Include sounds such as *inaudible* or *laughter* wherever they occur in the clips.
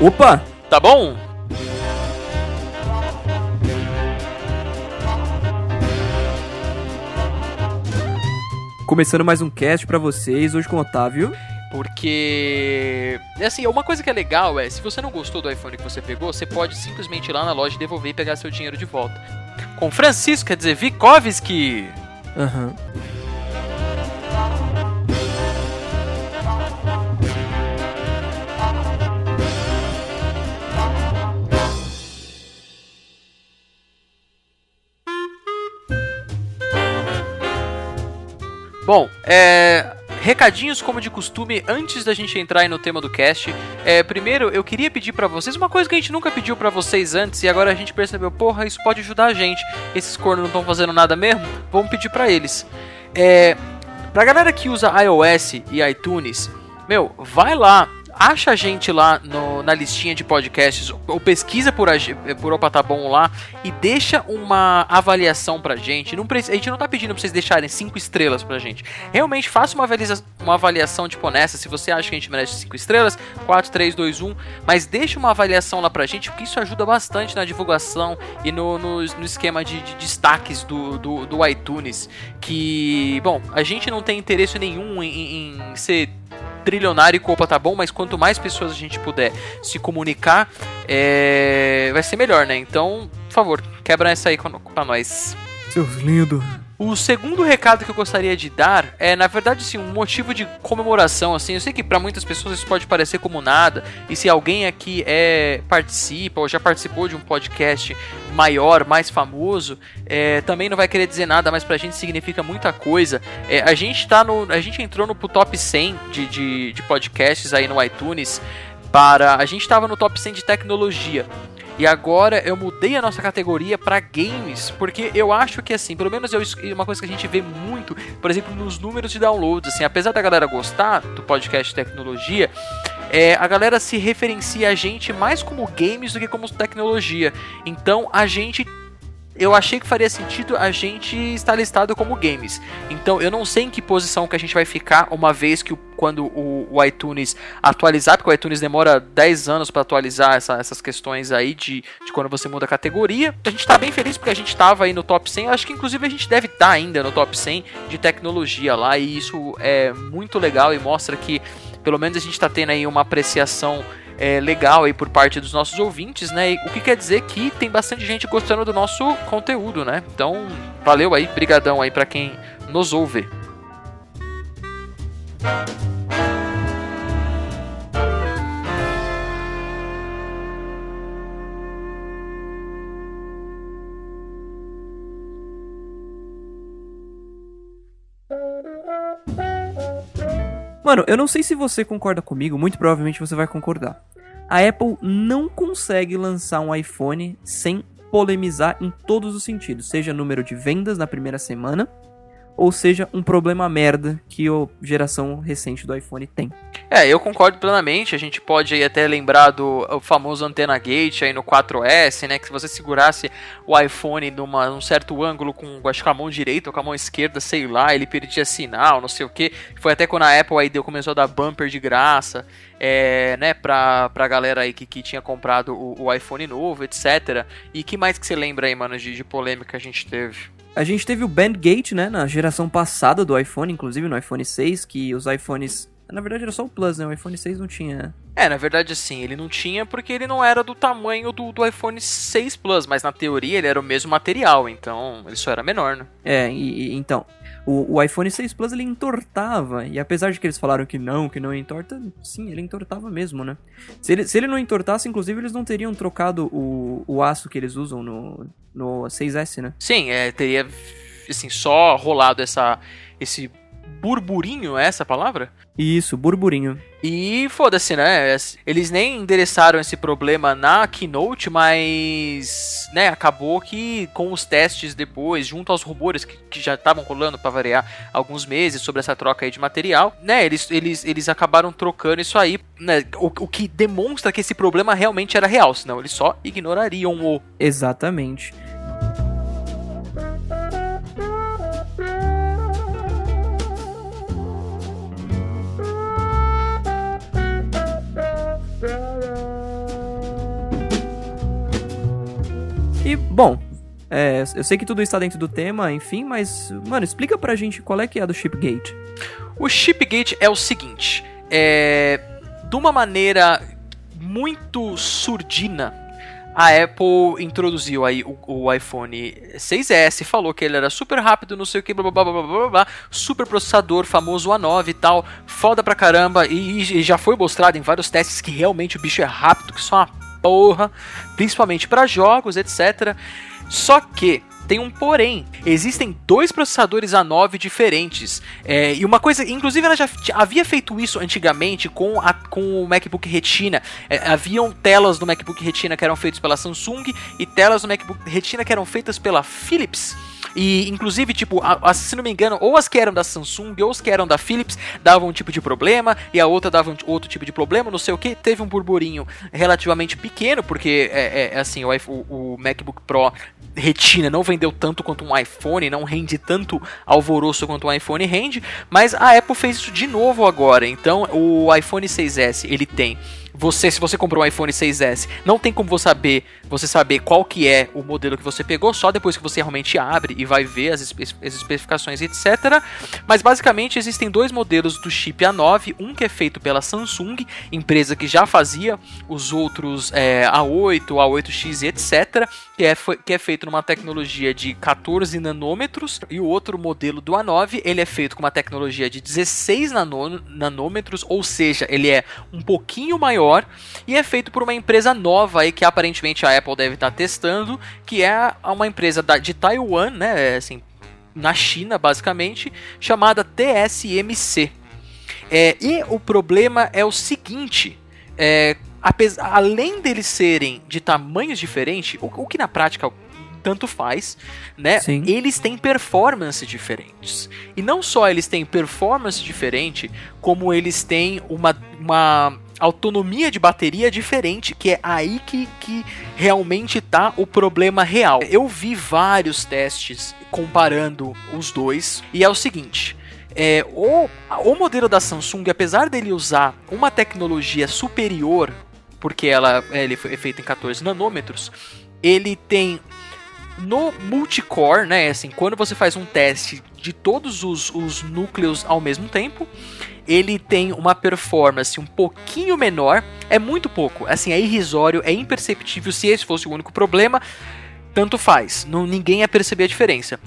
Opa! Tá bom? Começando mais um cast pra vocês, hoje com o Otávio. Porque. Assim, uma coisa que é legal é, se você não gostou do iPhone que você pegou, você pode simplesmente ir lá na loja devolver e pegar seu dinheiro de volta. Com Francisco, quer dizer, Vikovski. Bom, é. Recadinhos como de costume, antes da gente entrar no tema do cast. É, primeiro, eu queria pedir pra vocês uma coisa que a gente nunca pediu pra vocês antes e agora a gente percebeu, porra, isso pode ajudar a gente. Esses cornos não estão fazendo nada mesmo? Vamos pedir pra eles. É, pra galera que usa iOS e iTunes, meu, vai lá, acha a gente lá no- na listinha de podcasts ou pesquisa por, por Opa Tá Bom lá e deixa uma avaliação pra gente. Não, a gente não tá pedindo pra vocês deixarem 5 estrelas pra gente. Realmente faça uma, avalia- uma avaliação tipo honesta. Se você acha que a gente merece 5 estrelas, 4, 3, 2, 1. Mas deixa uma avaliação lá pra gente, porque isso ajuda bastante na divulgação e no, no, no esquema de, de destaques do, do, do iTunes. Que, bom, a gente não tem interesse nenhum em, em ser trilionário e culpa tá bom, mas quanto mais pessoas a gente puder se comunicar, é, vai ser melhor, né? Então, por favor, quebra essa aí pra nós. Seus lindos. O segundo recado que eu gostaria de dar é, na verdade, sim, um motivo de comemoração, assim. Eu sei que para muitas pessoas isso pode parecer como nada, e se alguém aqui é participa ou já participou de um podcast maior, mais famoso, é, também não vai querer dizer nada, mas pra gente significa muita coisa. É, a gente tá no, a gente entrou no top 100 de, de, de podcasts aí no iTunes para, a gente tava no top 100 de tecnologia. E agora eu mudei a nossa categoria para games, porque eu acho que assim, pelo menos eu, uma coisa que a gente vê muito, por exemplo, nos números de downloads, assim, apesar da galera gostar do podcast tecnologia, é, a galera se referencia a gente mais como games do que como tecnologia. Então a gente eu achei que faria sentido a gente estar listado como games. Então eu não sei em que posição que a gente vai ficar uma vez que o, quando o, o iTunes atualizar, porque o iTunes demora 10 anos para atualizar essa- essas questões aí de, de quando você muda a categoria. A gente tá bem feliz porque a gente tava aí no top 100. Eu acho que inclusive a gente deve estar ainda no top 100 de tecnologia lá e isso é muito legal e mostra que pelo menos a gente está tendo aí uma apreciação é, legal aí por parte dos nossos ouvintes, né? O que quer dizer que tem bastante gente gostando do nosso conteúdo, né? Então, valeu aí, brigadão aí para quem nos ouve. Mano, eu não sei se você concorda comigo, muito provavelmente você vai concordar. A Apple não consegue lançar um iPhone sem polemizar em todos os sentidos, seja número de vendas na primeira semana, ou seja um problema merda que a geração recente do iPhone tem. É, eu concordo plenamente. A gente pode aí até lembrar do famoso antena gate aí no 4S, né? Que se você segurasse o iPhone numa, num certo ângulo com, acho que a mão direita ou com a mão esquerda, sei lá, ele perdia sinal, não sei o que. Foi até quando a Apple aí deu, começou a dar bumper de graça, é, né? Pra, pra galera aí que, que tinha comprado o, o iPhone novo, etc. E que mais que você lembra aí, mano, de, de polêmica a gente teve? A gente teve o Bandgate, né, na geração passada do iPhone, inclusive no iPhone 6, que os iPhones... Na verdade era só o Plus, né? O iPhone 6 não tinha... É, na verdade, assim, ele não tinha porque ele não era do tamanho do, do iPhone 6 Plus, mas na teoria ele era o mesmo material, então ele só era menor, né? É, e- então, o, o iPhone 6 Plus ele entortava, e apesar de que eles falaram que não, que não entorta, sim, ele entortava mesmo, né? Se ele, se ele não entortasse, inclusive, eles não teriam trocado o, o aço que eles usam no, no 6S, né? Sim, é, teria, assim, só rolado essa, esse burburinho, é essa a palavra? Isso, burburinho. E foda-se, né? Eles nem endereçaram esse problema na Keynote, mas, né, acabou que com os testes depois, junto aos rumores que, que já estavam rolando para variar alguns meses sobre essa troca aí de material, né, eles, eles, eles acabaram trocando isso aí, né, o, o que demonstra que esse problema realmente era real, senão eles só ignorariam o. Exatamente. Bom, é, eu sei que tudo está dentro do tema, enfim, mas, mano, explica pra gente qual é que é do Chipgate. O Chipgate é o seguinte, é... De uma maneira muito surdina, a Apple introduziu aí o, o, iPhone 6S, falou que ele era super rápido, não sei o que, blá blá blá blá blá, blá super processador, famoso A9 e tal, foda pra caramba, e, e já foi mostrado em vários testes que realmente o bicho é rápido, que só uma porra, principalmente para jogos, etc. Só que tem um porém. Existem dois processadores A9 diferentes. É, e uma coisa, inclusive ela já havia feito isso antigamente com, a, com o MacBook Retina. É, haviam telas do MacBook Retina que eram feitas pela Samsung e telas do MacBook Retina que eram feitas pela Philips. E, inclusive, tipo, a, a, se não me engano, ou as que eram da Samsung ou as que eram da Philips davam um tipo de problema e a outra dava um, outro tipo de problema, não sei o que. Teve um burburinho relativamente pequeno, porque, é, é assim, o, o, o MacBook Pro Retina não vendeu tanto quanto um iPhone, não rende tanto alvoroço quanto um iPhone rende, mas a Apple fez isso de novo agora. Então, o iPhone 6S, ele tem você, se você comprou um iPhone 6S, não tem como você saber, você saber qual que é o modelo que você pegou, só depois que você realmente abre e vai ver as, espe as especificações, etc. Mas basicamente existem dois modelos do chip A9, um que é feito pela Samsung, empresa que já fazia os outros é, A8, A8X, etc., que é, que é feito numa tecnologia de 14 nanômetros, e o outro modelo do A9, ele é feito com uma tecnologia de 16 nanômetros, ou seja, ele é um pouquinho maior maior e é feito por uma empresa nova aí que aparentemente a Apple deve estar testando, que é uma empresa de Taiwan, né, assim, na China basicamente, chamada TSMC. É, e o problema é o seguinte, é, apesar, além deles serem de tamanhos diferentes, o, o que na prática tanto faz, né? Sim. Eles têm performance diferentes. E não só eles têm performance diferente, como eles têm uma, uma autonomia de bateria diferente, que é aí que, que realmente tá o problema real. Eu vi vários testes comparando os dois, e é o seguinte. É, o, o modelo da Samsung, apesar dele usar uma tecnologia superior, porque ela ele foi feito em 14 nanômetros, ele tem no multicore, né? Assim, quando você faz um teste de todos os, os núcleos ao mesmo tempo, ele tem uma performance um pouquinho menor, é muito pouco, assim, é irrisório, é imperceptível. Se esse fosse o único problema, tanto faz, não, ninguém ia perceber a diferença.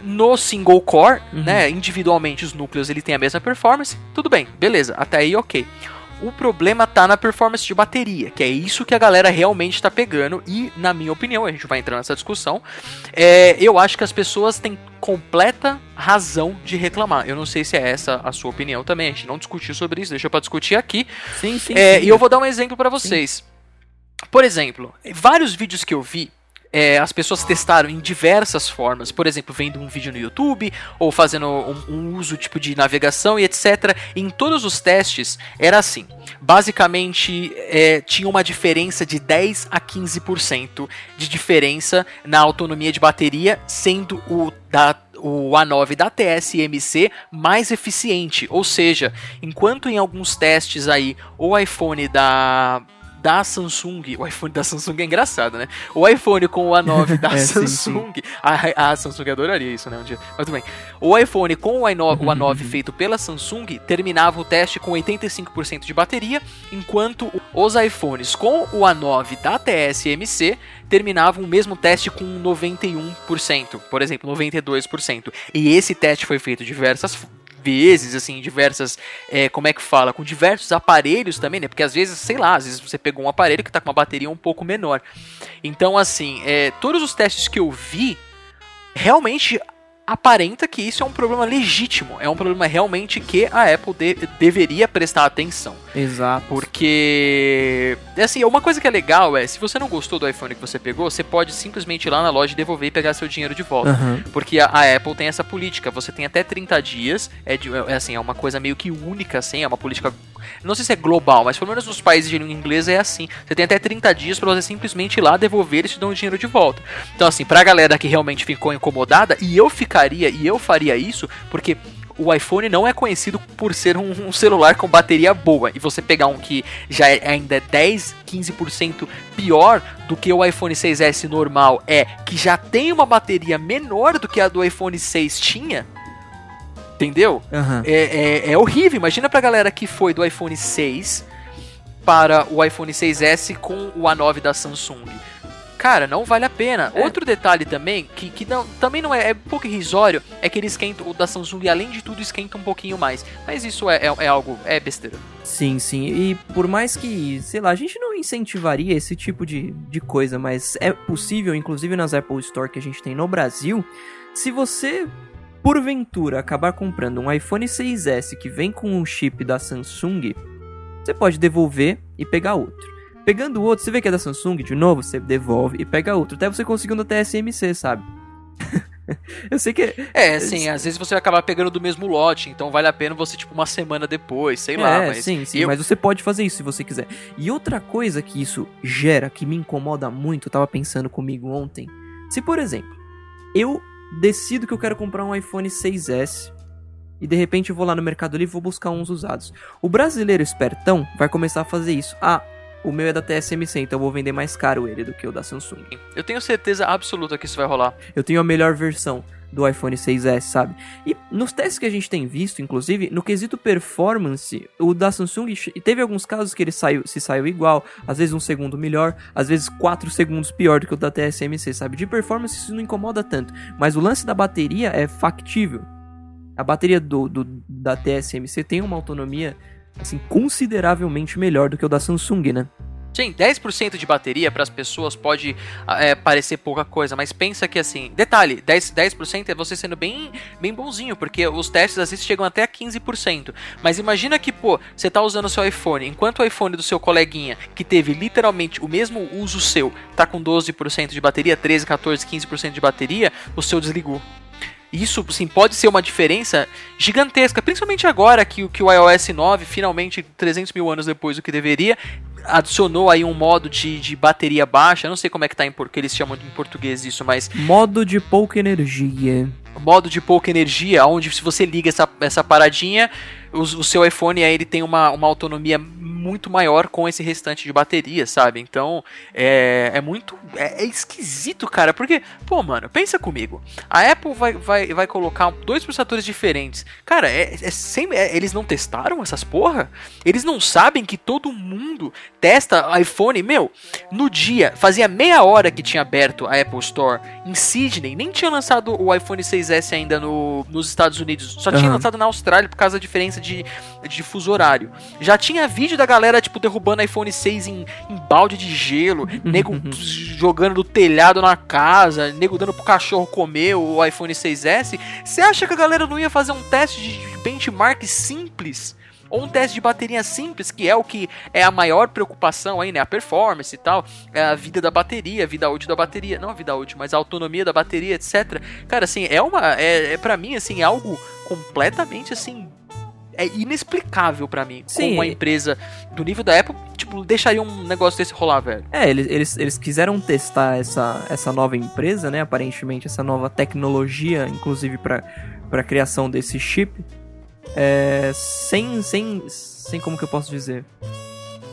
No single core, uhum. né, individualmente os núcleos ele tem a mesma performance, tudo bem, beleza, até aí ok. O problema tá na performance de bateria, que é isso que a galera realmente está pegando. E, na minha opinião, a gente vai entrar nessa discussão. É, eu acho que as pessoas têm completa razão de reclamar. Eu não sei se é essa a sua opinião também. A gente não discutiu sobre isso, deixa para discutir aqui. Sim, sim, é, sim. E eu vou dar um exemplo para vocês. Sim. Por exemplo, vários vídeos que eu vi é, as pessoas testaram em diversas formas, por exemplo, vendo um vídeo no YouTube ou fazendo um, um uso tipo de navegação e etc. E em todos os testes era assim. Basicamente, é, tinha uma diferença de 10 a 15% de diferença na autonomia de bateria, sendo o da o A9 da TSMC mais eficiente, ou seja, enquanto em alguns testes aí o iPhone da da Samsung, o iPhone da Samsung é engraçado, né? O iPhone com o A9 *laughs* da é, Samsung, sim, sim. A, a, Samsung adoraria isso, né? Um dia. Mas tudo bem. O iPhone com o A9, o A9 *laughs* feito pela Samsung terminava o teste com 85% de bateria, enquanto os iPhones com o A9 da TSMC terminavam o mesmo teste com 91%, por exemplo, 92%. E esse teste foi feito diversas vezes, assim, diversas, é, como é que fala, com diversos aparelhos também, né? Porque às vezes, sei lá, às vezes você pegou um aparelho que tá com uma bateria um pouco menor. Então, assim, é, todos os testes que eu vi, realmente aparenta que isso é um problema legítimo, é um problema realmente que a Apple de deveria prestar atenção. Exato. Porque, assim, uma coisa que é legal é, se você não gostou do iPhone que você pegou, você pode simplesmente ir lá na loja devolver e pegar seu dinheiro de volta. Uhum. Porque a, a, Apple tem essa política, você tem até 30 dias, é, de, é, assim, é uma coisa meio que única, assim, é uma política não sei se é global, mas pelo menos nos países de língua inglesa é assim. Você tem até 30 dias para você simplesmente ir lá devolver e te dão o dinheiro de volta. Então, assim, pra galera que realmente ficou incomodada, e eu ficaria, e eu faria isso, porque o iPhone não é conhecido por ser um, um, celular com bateria boa. E você pegar um que já é, ainda é 10, 15% pior do que o iPhone 6S normal é, que já tem uma bateria menor do que a do iPhone 6 tinha. Entendeu? Uhum. É, é, é horrível. Imagina pra galera que foi do iPhone 6 para o iPhone 6S com o A9 da Samsung cara, não vale a pena. É. Outro detalhe também, que, que não, também não é, é um pouco irrisório, é que ele esquenta, o da Samsung, além de tudo, esquenta um pouquinho mais. Mas isso é, é, é, algo, é besteira. Sim, sim. E por mais que, sei lá, a gente não incentivaria esse tipo de, de coisa, mas é possível, inclusive nas Apple Store que a gente tem no Brasil, se você porventura acabar comprando um iPhone 6S que vem com um chip da Samsung, você pode devolver e pegar outro. Pegando o outro, você vê que é da Samsung, de novo, você devolve e pega outro. Até você conseguir no TSMC, sabe? *laughs* eu sei que. É, é assim, às vezes você vai acabar pegando do mesmo lote, então vale a pena você, tipo, uma semana depois, sei é, lá. Mas sim, sim, eu... mas você pode fazer isso se você quiser. E outra coisa que isso gera, que me incomoda muito, eu tava pensando comigo ontem. Se, por exemplo, eu decido que eu quero comprar um iPhone 6S e de repente eu vou lá no Mercado Livre e vou buscar uns usados. O brasileiro espertão vai começar a fazer isso. Ah, o meu é da TSMC, então eu vou vender mais caro ele do que o da Samsung. Eu tenho certeza absoluta que isso vai rolar. Eu tenho a melhor versão do iPhone 6S, sabe? E nos testes que a gente tem visto, inclusive, no quesito performance, o da Samsung teve alguns casos que ele saiu, se saiu igual, às vezes um segundo melhor, às vezes quatro segundos pior do que o da TSMC, sabe? De performance isso não incomoda tanto, mas o lance da bateria é factível. A bateria do, do da TSMC tem uma autonomia assim, consideravelmente melhor do que o da Samsung, né? Sim, 10% de bateria para as pessoas pode é, parecer pouca coisa, mas pensa que assim, detalhe, 10%, 10% é você sendo bem, bem bonzinho, porque os testes às vezes chegam até a 15%. Mas imagina que, pô, você tá usando o seu iPhone, enquanto o iPhone do seu coleguinha, que teve literalmente o mesmo uso seu, tá com 12% de bateria, 13, 14, 15% de bateria, o seu desligou. Isso, sim, pode ser uma diferença gigantesca, principalmente agora que, que o iOS 9, finalmente 300 mil anos depois do que deveria, adicionou aí um modo de, de bateria baixa. Eu não sei como é que tá em porque eles chamam em português isso, mas. Modo de pouca energia. Modo de pouca energia, onde se você liga essa, essa paradinha, o, o seu iPhone aí ele tem uma, uma autonomia muito maior com esse restante de bateria, sabe? Então, é, é muito. É, é, esquisito, cara. Porque, pô, mano, pensa comigo. A Apple vai, vai, vai colocar dois processadores diferentes. Cara, é, é sem, é, eles não testaram essas porra? Eles não sabem que todo mundo testa iPhone? Meu, no dia, fazia meia hora que tinha aberto a Apple Store em Sydney, nem tinha lançado o iPhone 6S ainda no, nos Estados Unidos. Só uhum. tinha lançado na Austrália por causa da diferença de, de fuso horário. Já tinha vídeo da galera, tipo, derrubando iPhone 6 em, em balde de gelo, *laughs* nego jogando do telhado na casa, nego dando pro cachorro comer o iPhone 6S. Você acha que a galera não ia fazer um teste de benchmark simples? ou um teste de bateria simples, que é o que é a maior preocupação aí, né? A performance e tal, é a vida da bateria, a vida útil da bateria, não a vida útil, mas a autonomia da bateria, etc. Cara, assim, é uma, é, é para mim, assim, é algo completamente, assim, é inexplicável para mim. Sim. Como uma empresa do nível da Apple, tipo, deixaria um negócio desse rolar, velho. É, eles, eles, eles quiseram testar essa, essa nova empresa, né? Aparentemente, essa nova tecnologia, inclusive para a criação desse chip. É, sem, sem, sem como que eu posso dizer?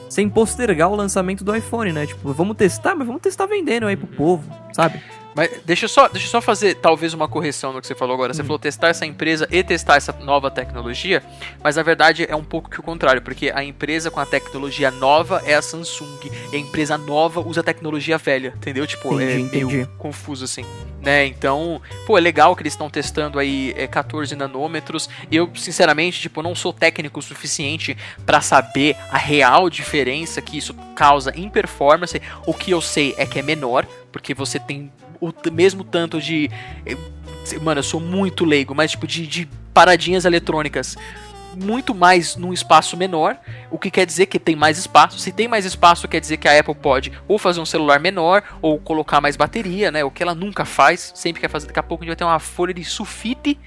Sem postergar o lançamento do iPhone, né? Tipo, vamos testar, mas vamos testar vendendo aí pro povo, sabe? Mas deixa eu, só, deixa eu só fazer talvez uma correção no que você falou agora. Você hum. falou testar essa empresa e testar essa nova tecnologia, mas na verdade é um pouco que o contrário, porque a empresa com a tecnologia nova é a Samsung e a empresa nova usa a tecnologia velha, entendeu? Tipo, entendi, é meio entendi. confuso assim. Né? Então, pô, é legal que eles estão testando aí é, 14 nanômetros. Eu, sinceramente, tipo, não sou técnico o suficiente para saber a real diferença que isso causa em performance. O que eu sei é que é menor, porque você tem o mesmo tanto de. Eh, mano, eu sou muito leigo, mas tipo de, de paradinhas eletrônicas muito mais num espaço menor, o que quer dizer que tem mais espaço. Se tem mais espaço, quer dizer que a Apple pode ou fazer um celular menor ou colocar mais bateria, né? O que ela nunca faz, sempre quer fazer. Daqui a pouco a gente vai ter uma folha de sulfite,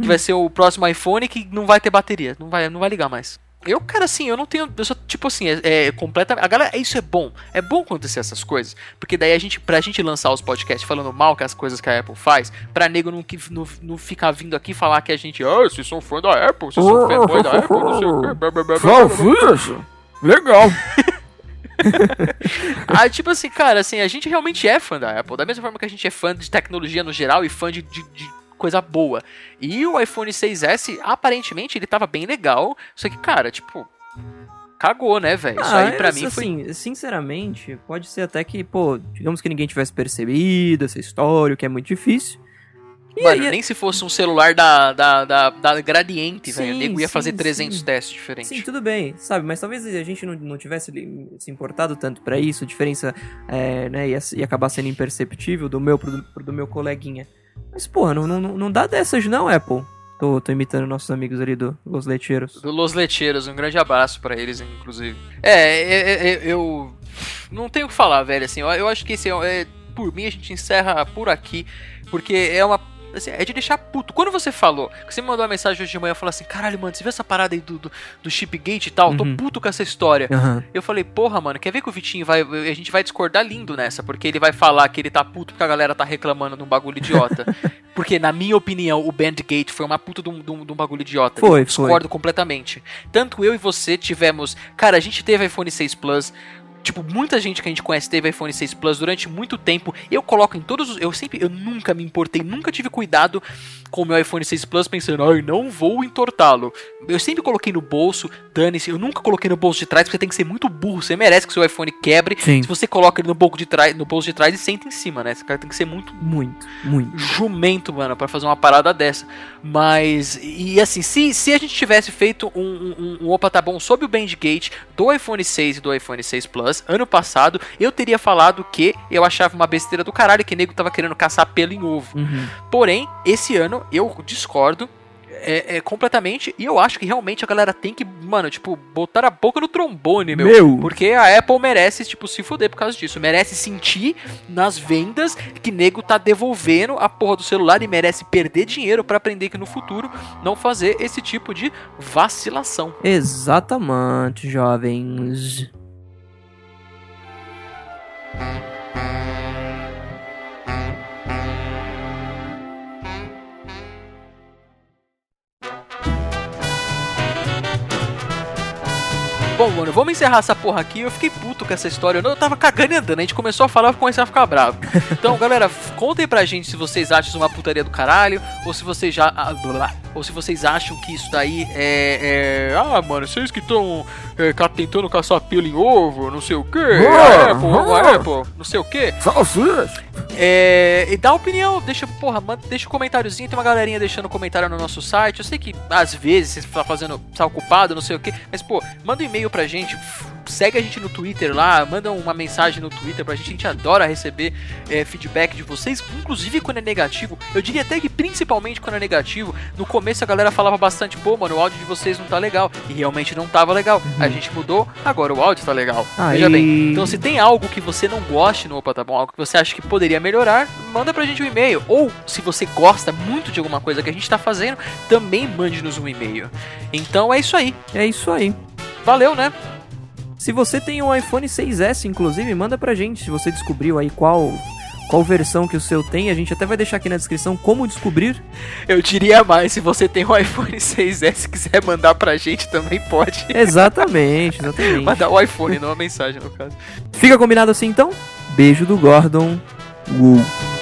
que vai ser o próximo iPhone que não vai ter bateria, não vai, não vai ligar mais. Eu, cara, assim, eu não tenho. Eu sou, tipo assim, é, é completamente. A galera, isso é bom. É bom acontecer essas coisas. Porque daí a gente, pra gente lançar os podcasts falando mal que as coisas que a Apple faz, pra nego não, não, não ficar vindo aqui falar que a gente. Ah, vocês são fã da Apple, vocês são fã da Apple, não sei o quê. Legal. *laughs* ah, tipo assim, cara, assim, a gente realmente é fã da Apple. Da mesma forma que a gente é fã de tecnologia no geral e fã de, de, de coisa boa. E o iPhone 6S, aparentemente, ele tava bem legal. Só que, cara, tipo. Cagou, né, velho? Isso Ah, aí pra isso, mim foi. assim, sinceramente, pode ser até que, pô, digamos que ninguém tivesse percebido essa história, o que é muito difícil. E Mano, aí- nem se fosse um celular da, da, da, da Gradiente, velho. O nego ia fazer sim, 300 sim. testes diferentes. Sim, tudo bem, sabe? Mas talvez a gente não, não tivesse se importado tanto pra isso, a diferença é, né, ia, ia acabar sendo imperceptível do meu pro, pro do meu coleguinha. Mas, porra, não, não, não dá dessas não, Apple. Tô, tô imitando nossos amigos ali do Los Lecheiros. Do Los Lecheiros, um grande abraço pra eles, inclusive. É, é, é, é, eu. Não tenho o que falar, velho. Assim, eu, eu acho que é, é- Por mim, a gente encerra por aqui. Porque é uma. Assim, é de deixar puto. Quando você falou, que você me mandou uma mensagem hoje de manhã falou assim: caralho, mano, você viu essa parada aí do, do, do Chipgate e tal? Tô Uhum. puto com essa história. Aham. Eu falei, porra, mano, quer ver que o Vitinho vai. A gente vai discordar lindo nessa, porque ele vai falar que ele tá puto porque a galera tá reclamando de um bagulho idiota. *laughs* porque, na minha opinião, o Bandgate foi uma puta de um, de um- de um bagulho idiota. Foi, eu discordo completamente. Tanto eu e você tivemos. Cara, a gente teve iPhone 6 Plus. Tipo, muita gente que a gente conhece teve iPhone 6 Plus durante muito tempo. Eu coloco em todos os. Eu sempre. Eu nunca me importei, nunca tive cuidado com o meu iPhone 6 Plus pensando, ai, não vou entortá-lo. Eu sempre coloquei no bolso, dane-se. Eu nunca coloquei no bolso de trás, porque tem que ser muito burro. Você merece que seu iPhone quebre. Sim. Se você coloca ele no bolso de trás, no bolso de trás e senta em cima, né? Esse cara tem que ser muito Muito, muito. jumento, mano, pra fazer uma parada dessa. Mas, e assim, se, se a gente tivesse feito um, um, um Opa Tá Bom sobre o Bandgate do iPhone 6 e do iPhone 6 Plus ano passado, eu teria falado que eu achava uma besteira do caralho que nego tava querendo caçar pelo em ovo. Uhum. Porém, esse ano eu discordo. É, é, completamente, e eu acho que realmente a galera tem que, mano, tipo, botar a boca no trombone, meu. Meu. Porque a Apple merece, tipo, se fuder por causa disso. Merece sentir nas vendas que nego tá devolvendo a porra do celular e merece perder dinheiro pra aprender que no futuro não fazer esse tipo de vacilação. Exatamente, jovens. Bye. Bom, mano, vamos encerrar essa porra aqui. Eu fiquei puto com essa história. Eu tava cagando e andando. A gente começou a falar e comecei a ficar bravo. *laughs* Então, galera, contem pra gente se vocês acham isso uma putaria do caralho. Ou se vocês já. ah, blá, Ou se vocês acham que isso daí é. é ah, mano, vocês que estão é, tentando caçar pelo em ovo, não sei o quê. Ah, A Apple, ah. Apple, não sei o quê. Salsichas. É, e dá opinião, deixa, porra, manda, deixa um comentáriozinho, tem uma galerinha deixando comentário no nosso site. Eu sei que às vezes você tá fazendo, tá ocupado, não sei o que, mas pô, manda um e-mail pra gente, segue a gente no Twitter lá, manda uma mensagem no Twitter pra gente, a gente adora receber é, feedback de vocês, inclusive quando é negativo. Eu diria até que principalmente quando é negativo, no começo a galera falava bastante, pô, mano, o áudio de vocês não tá legal, e realmente não tava legal. A gente mudou, agora o áudio tá legal. Aí. Veja bem, então se tem algo que você não goste no Opa Tá Bom, algo que você acha que poderia melhorar, manda pra gente um e-mail. Ou se você gosta muito de alguma coisa que a gente tá fazendo, também mande-nos um e-mail. Então é isso aí. É isso aí. Valeu, né? Se você tem um iPhone 6S, inclusive, manda pra gente se você descobriu aí qual qual versão que o seu tem. A gente até vai deixar aqui na descrição como descobrir. Eu diria mais, se você tem um iPhone 6S e quiser mandar pra gente, também pode. Exatamente, exatamente. *laughs* Mandar o iPhone, não a mensagem, no caso. Fica combinado assim então? Beijo do Gordon. Uh.